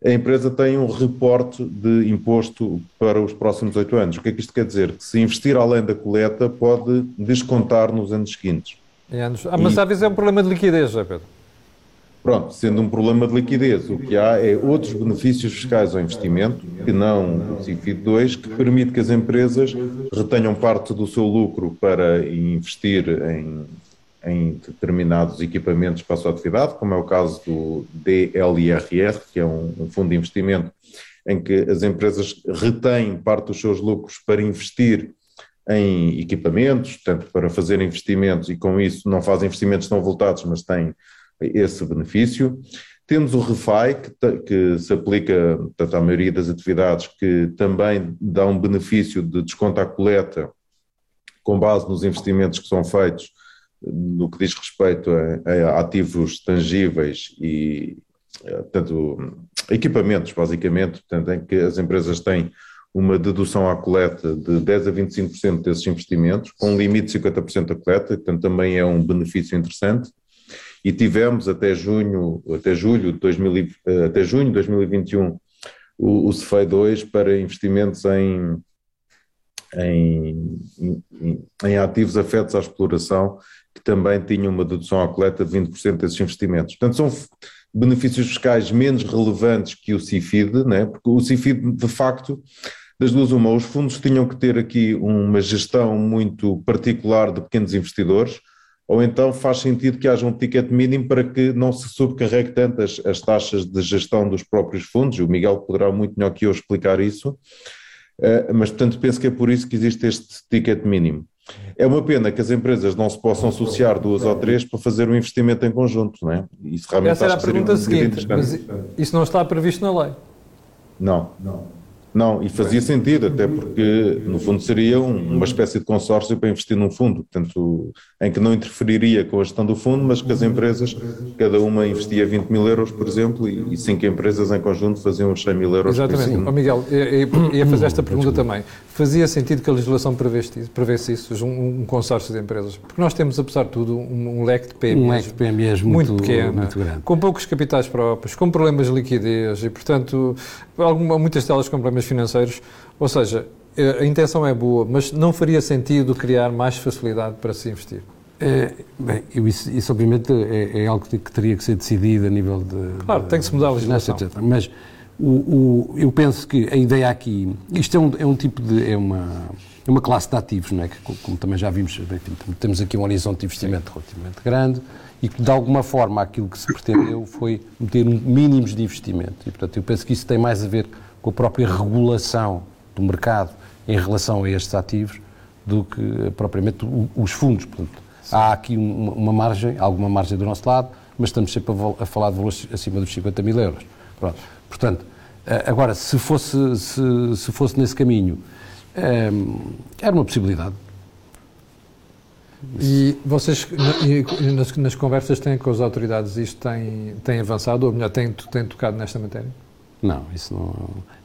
a empresa tem um reporte de imposto para os próximos oito anos. O que é que isto quer dizer? Que se investir além da coleta, pode descontar nos anos seguintes. Anos. Ah, mas e... às vezes é um problema de liquidez, já Pedro. Pronto, sendo um problema de liquidez, o que há é outros benefícios fiscais ao investimento, que não o CIFID 2, que permite que as empresas retenham parte do seu lucro para investir em em determinados equipamentos para a sua atividade, como é o caso do DLIRR, que é um, um fundo de investimento em que as empresas retêm parte dos seus lucros para investir em equipamentos, portanto, para fazer investimentos e com isso não fazem investimentos tão voltados, mas têm esse benefício. Temos o REFI, que, que se aplica portanto, à maioria das atividades, que também dá um benefício de desconto à coleta com base nos investimentos que são feitos no que diz respeito a, a ativos tangíveis e portanto, equipamentos, basicamente, portanto, em que as empresas têm uma dedução à coleta de 10 a 25% desses investimentos, com um limite de 50% da coleta, portanto também é um benefício interessante. E tivemos até junho, até julho de 2000, até junho de 2021 o, o CFEI 2 para investimentos em, em, em, em ativos afetos à exploração que também tinham uma dedução à coleta de 20% desses investimentos. Portanto, são benefícios fiscais menos relevantes que o CIFID, né? porque o CIFID, de facto, das duas uma, os fundos tinham que ter aqui uma gestão muito particular de pequenos investidores, ou então faz sentido que haja um ticket mínimo para que não se subcarregue tanto as, as taxas de gestão dos próprios fundos, o Miguel poderá muito melhor que eu explicar isso, uh, mas portanto penso que é por isso que existe este ticket mínimo. É uma pena que as empresas não se possam associar duas ou três para fazer um investimento em conjunto, não é? Isso realmente Essa era a pergunta seguinte, mas isso não está previsto na lei? Não. Não. Não, e fazia sentido, até porque, no fundo, seria uma espécie de consórcio para investir num fundo, portanto, em que não interferiria com a gestão do fundo, mas que as empresas, cada uma investia 20 mil euros, por exemplo, e, cinco empresas em conjunto faziam os 100 mil euros. Exatamente. Oh, Miguel, ia fazer esta pergunta também. Fazia sentido que a legislação prevesse, isso, um, um, consórcio de empresas? Porque nós temos, apesar de tudo, um, um leque de PMEs, um leque de PMEs muito, muito pequeno, muito grande. com poucos capitais próprios, com problemas de liquidez e, portanto, alguma, muitas delas com problemas financeiros. Ou seja, a intenção é boa, mas não faria sentido criar mais facilidade para se investir? É, bem, isso, isso, obviamente é, é algo que, teria que ser decidido a nível de. Claro, de, tem que se mudar a legislação. Etc. Mas o, o, eu penso que a ideia aqui, isto é um, é um tipo de, é uma, é uma classe de ativos, não é? que como também já vimos, enfim, temos aqui um horizonte de investimento relativamente grande e que de alguma forma aquilo que se pretendeu foi meter mínimos de investimento e portanto eu penso que isso tem mais a ver com a própria regulação do mercado em relação a estes ativos do que propriamente os fundos. Portanto, há aqui uma, uma, margem, alguma margem do nosso lado, mas estamos sempre a, a falar de valores acima dos 50 mil euros. Pronto. Portanto, agora, se fosse, se, se fosse nesse caminho, eh, era uma possibilidade. E vocês, nas, nas, conversas têm com as autoridades, isto tem, tem avançado, ou melhor, tem, tem tocado nesta matéria? Não, isso não.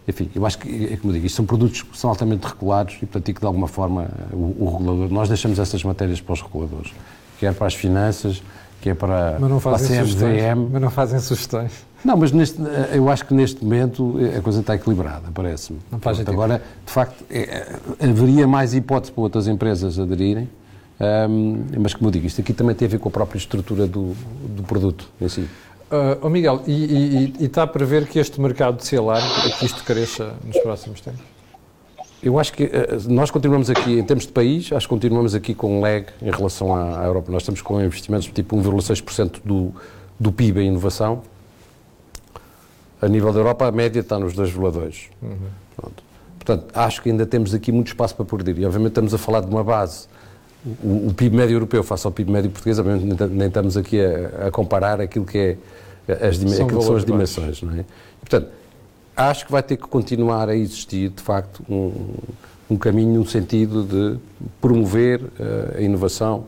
Enfim, eu acho que, é como digo, isto são produtos que são altamente regulados e, portanto, que de alguma forma o, o, regulador. Nós deixamos essas matérias para os reguladores, quer para as finanças, quer para, mas não fazem a CMVM. Mas não fazem sugestões. Não, mas neste, eu acho que neste momento a coisa está equilibrada, parece-me. Não faz Pronto, Agora, de facto, é, haveria mais hipótese para outras empresas aderirem, um, mas como eu digo, isto aqui também tem a ver com a própria estrutura do, do produto em si. Uh, oh Miguel, e, e, e, está a prever que este mercado de celular, que isto cresça nos próximos tempos? Eu acho que uh, nós continuamos aqui, em termos de país, acho que continuamos aqui com um lag em relação à, à Europa. Nós estamos com investimentos tipo 1,6% do, do PIB em inovação, a nível da Europa, a média está nos 2,2. Uhum. Portanto, acho que ainda temos aqui muito espaço para progredir. E, obviamente, estamos a falar de uma base. O, o PIB médio europeu face ao PIB médio português, obviamente, nem estamos aqui a, a comparar aquilo que, é as, são, aquilo que são as dimensões. Não é? E, portanto, acho que vai ter que continuar a existir, de facto, um, um caminho no sentido de promover uh, a inovação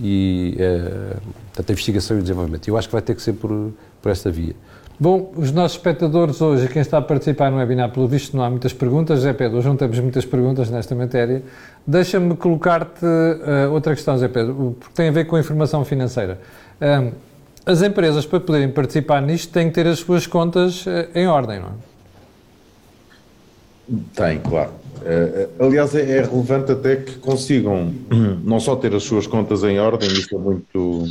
e uh, a investigação e o desenvolvimento. Eu acho que vai ter que ser por, por esta via. Bom, os nossos espectadores hoje, quem está a participar no webinar, pelo visto não há muitas perguntas. Zé Pedro, hoje não temos muitas perguntas nesta matéria. Deixa-me colocar-te uh, outra questão, Zé Pedro, porque tem a ver com a informação financeira. Uh, as empresas, para poderem participar nisto, têm que ter as suas contas uh, em ordem, não é? Tem, claro. aliás, é, é relevante até que consigam não só ter as suas contas em ordem, isso é muito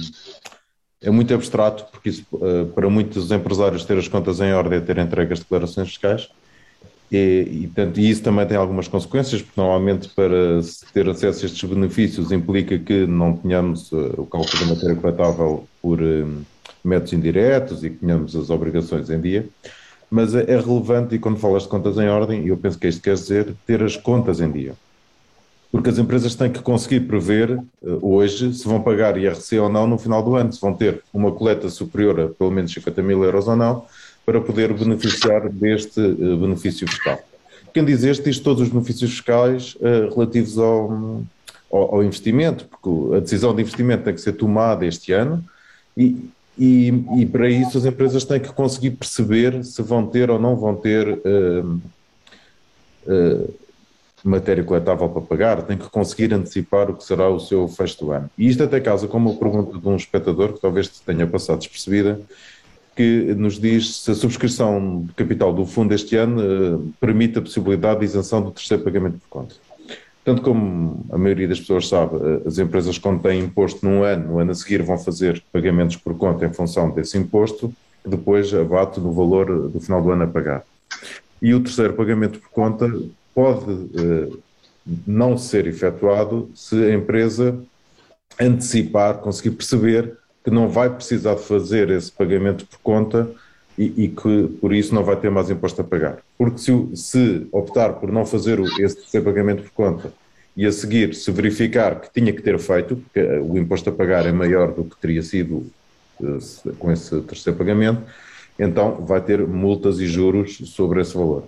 é muito abstrato, porque isso, uh, para muitos empresários ter as contas em ordem é ter entregue as declarações fiscais, e, e, isso também tem algumas consequências, porque normalmente para ter acesso a estes benefícios implica que não tenhamos uh, o cálculo da matéria coletável por uh, métodos indiretos e que tenhamos as obrigações em dia, mas é, é relevante, e quando falas de contas em ordem, eu penso que isto quer dizer ter as contas em dia porque as empresas têm que conseguir prever uh, hoje se vão pagar IRC ou não no final do ano, se vão ter uma coleta superior a pelo menos 50 mil euros ou não, para poder beneficiar deste uh, benefício fiscal. Quem diz este diz todos os benefícios fiscais uh, relativos ao, ao, ao, investimento, porque a decisão de investimento tem que ser tomada este ano e, e, e, para isso as empresas têm que conseguir perceber se vão ter ou não vão ter matéria coletável para pagar, tem que conseguir antecipar o que será o seu fecho do ano. E isto até causa como uma pergunta de um espectador, que talvez tenha passado despercebida, que nos diz se a subscrição de capital do fundo este ano eh, permite a possibilidade de isenção do terceiro pagamento por conta. Tanto como a maioria das pessoas sabe, eh, as empresas quando têm imposto num ano, no ano a seguir vão fazer pagamentos por conta em função desse imposto, depois abate no valor do final do ano a pagar. E o terceiro pagamento por conta pode uh, não ser efetuado se a empresa antecipar, conseguir perceber que não vai precisar de fazer esse pagamento por conta e, e, que por isso não vai ter mais imposto a pagar. Porque se, se optar por não fazer esse pagamento por conta e a seguir, se verificar que tinha que ter feito, que o imposto a pagar é maior do que teria sido uh, com esse terceiro pagamento, então vai ter multas e juros sobre esse valor.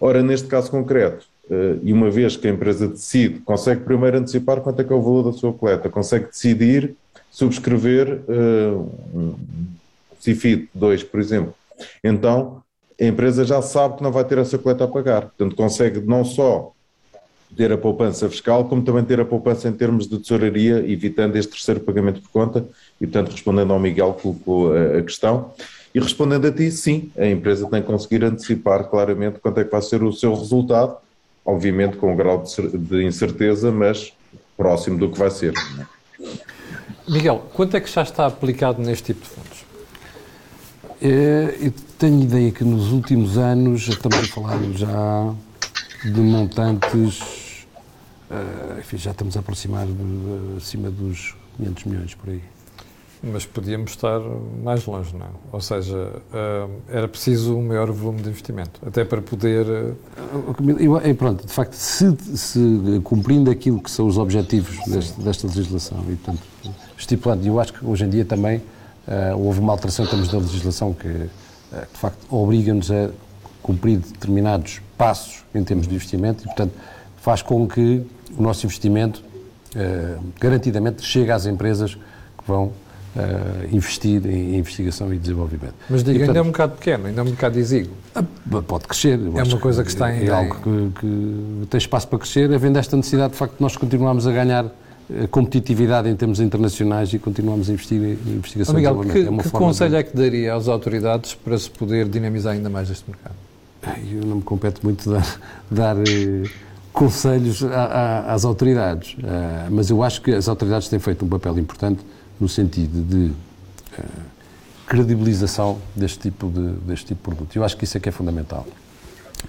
Ora, neste caso concreto, uh, e uma vez que a empresa decide, consegue primeiro antecipar quanto é que é o valor da sua coleta, consegue decidir subscrever uh, um CIFID 2, por exemplo. Então, a empresa já sabe que não vai ter essa coleta a pagar. Portanto, consegue não só ter a poupança fiscal, como também ter a poupança em termos de tesouraria, evitando este terceiro pagamento por conta. E, portanto, respondendo ao Miguel, colocou a questão. E respondendo a ti, sim, a empresa tem que conseguir antecipar claramente quanto é que vai ser o seu resultado, obviamente com um grau de incerteza, mas próximo do que vai ser. Miguel, quanto é que já está aplicado neste tipo de fundos? É, eu tenho ideia que nos últimos anos estamos a falar já de montantes, uh, enfim, já estamos a aproximar de, acima dos 500 milhões por aí. Mas podíamos estar mais longe, não? É? Ou seja, uh, era preciso um maior volume de investimento, até para poder. Uh... Eu, pronto, de facto, se, se, cumprindo aquilo que são os objetivos deste, desta legislação e, portanto, estipulando, eu acho que hoje em dia também uh, houve uma alteração em termos da legislação que, de facto, obriga-nos a cumprir determinados passos em termos de investimento e, portanto, faz com que o nosso investimento garantidamente chegue às empresas que vão uh, investir em investigação e desenvolvimento. Mas diga, e, portanto, ainda é um bocado pequeno, ainda é um bocado exíguo. Ah, pode crescer. É uma coisa que, que está em... É algo que, que, tem espaço para crescer, havendo esta necessidade, de facto, nós continuamos a ganhar eh, competitividade em termos internacionais e continuamos a investir em investigação oh, Miguel, e desenvolvimento. Que, é que conselho de... é que daria às autoridades para se poder dinamizar ainda mais este mercado? Eu não me compete muito dar, dar eh, conselhos a, a, às autoridades, uh, mas eu acho que as autoridades têm feito um papel importante no sentido de uh, credibilização deste tipo de, deste tipo de produto. Eu acho que isso é que é fundamental.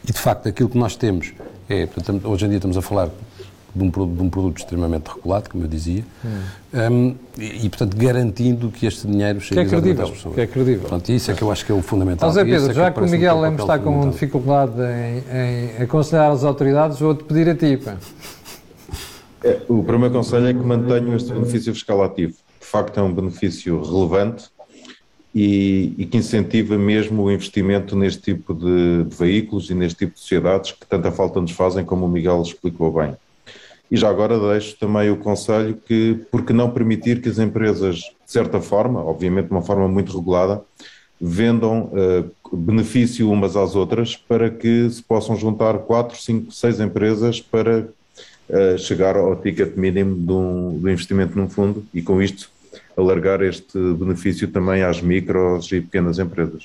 E, de facto, aquilo que nós temos é, portanto, hoje em dia estamos a falar de um, de um produto extremamente regulado, como eu dizia, hum. um, e, e, portanto, garantindo que este dinheiro chegue que é credível, às pessoas. Que é credível. Portanto, isso é que eu acho que é o fundamental. José Pedro, é já que, que o Miguel Lemos está com dificuldade em, em, aconselhar as autoridades, vou-te pedir a ti. Pá. É, o primeiro conselho é que mantenham este benefício fiscal ativo de facto é um benefício relevante e, e que incentiva mesmo o investimento neste tipo de, de, veículos e neste tipo de sociedades que tanta falta nos fazem, como o Miguel explicou bem. E já agora deixo também o conselho que, por que não permitir que as empresas, de certa forma, obviamente de uma forma muito regulada, vendam uh, benefício umas às outras para que se possam juntar quatro, cinco, seis empresas para uh, chegar ao ticket mínimo do, do investimento num fundo e com isto alargar este benefício também às micros e pequenas empresas.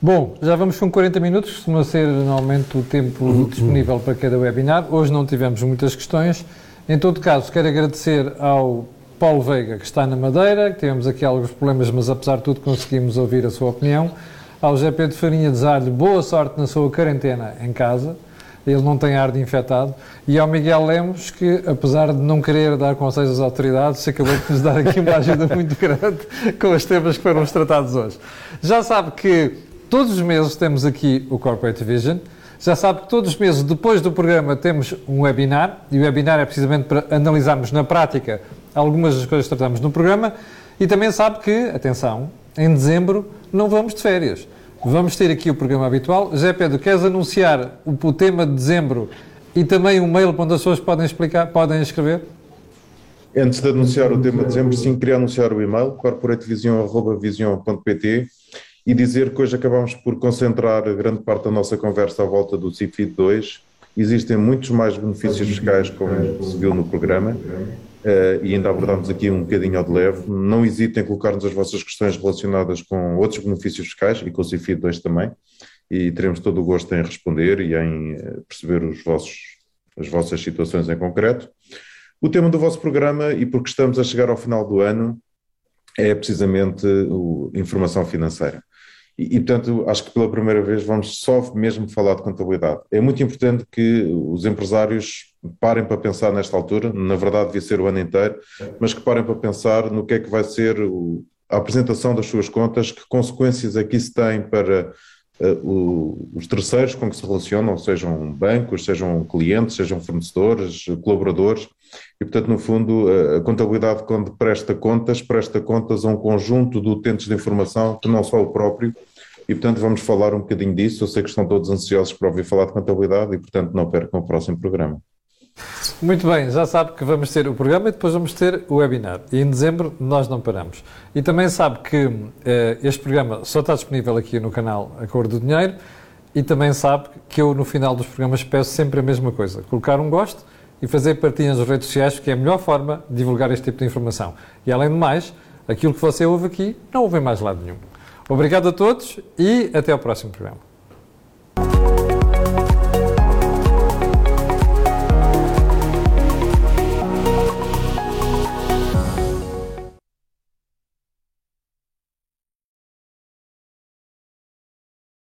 Bom, já vamos com 40 minutos, costuma ser normalmente o tempo uhum. disponível para cada webinar. Hoje não tivemos muitas questões. Em todo caso, quero agradecer ao Paulo Veiga, que está na Madeira, que tivemos aqui alguns problemas, mas apesar de tudo conseguimos ouvir a sua opinião. Ao José Pedro Farinha, desejar-lhe boa sorte na sua quarentena em casa ele não tem ar de infectado. E ao Miguel Lemos, que apesar de não querer dar conselhos às autoridades, acabou de nos dar aqui uma ajuda muito grande com os temas que foram tratados hoje. Já sabe que todos os meses temos aqui o Corporate Vision. Já sabe que todos os meses, depois do programa, temos um webinar, e o webinar é precisamente para analisarmos na prática algumas das coisas que tratamos no programa, e também sabe que, atenção, em dezembro não vamos de férias. Vamos ter aqui o programa habitual. José Pedro, queres anunciar o, tema de dezembro e também o mail onde as pessoas podem explicar, podem escrever? Antes de anunciar o tema de dezembro, sim, queria anunciar o e-mail, corporatevision.vision.pt e dizer que hoje acabamos por concentrar grande parte da nossa conversa à volta do CIFID 2. Existem muitos mais benefícios fiscais, como se viu no programa, Uh, e ainda abordámos aqui um bocadinho ao de leve. Não hesitem em colocar-nos as vossas questões relacionadas com outros benefícios fiscais e com o CIFID 2 também, e teremos todo o gosto em responder e em eh, perceber os vossos, as vossas situações em concreto. O tema do vosso programa, e porque estamos a chegar ao final do ano, é precisamente a informação financeira. E, portanto, acho que pela primeira vez vamos só mesmo falar de contabilidade. É muito importante que os empresários parem para pensar nesta altura, na verdade devia ser o ano inteiro, mas que parem para pensar no que é que vai ser o, a apresentação das suas contas, que consequências é que isso tem para uh, os terceiros com que se relacionam, sejam bancos, sejam clientes, sejam fornecedores, colaboradores, e portanto, no fundo, a contabilidade, quando presta contas, presta contas a um conjunto de utentes de informação que não só o próprio, e portanto vamos falar um bocadinho disso. Eu sei que estão todos ansiosos para ouvir falar de contabilidade e portanto não percam o próximo programa. Muito bem, já sabe que vamos ter o programa e depois vamos ter o webinar. E em dezembro nós não paramos. E também sabe que eh, este programa só está disponível aqui no canal A Cor do Dinheiro e também sabe que eu no final dos programas peço sempre a mesma coisa, colocar um gosto e fazer partilha nas redes sociais, que é a melhor forma de divulgar este tipo de informação. E além de mais, aquilo que você ouve aqui não ouve mais lado nenhum. Obrigado a todos e até ao próximo programa.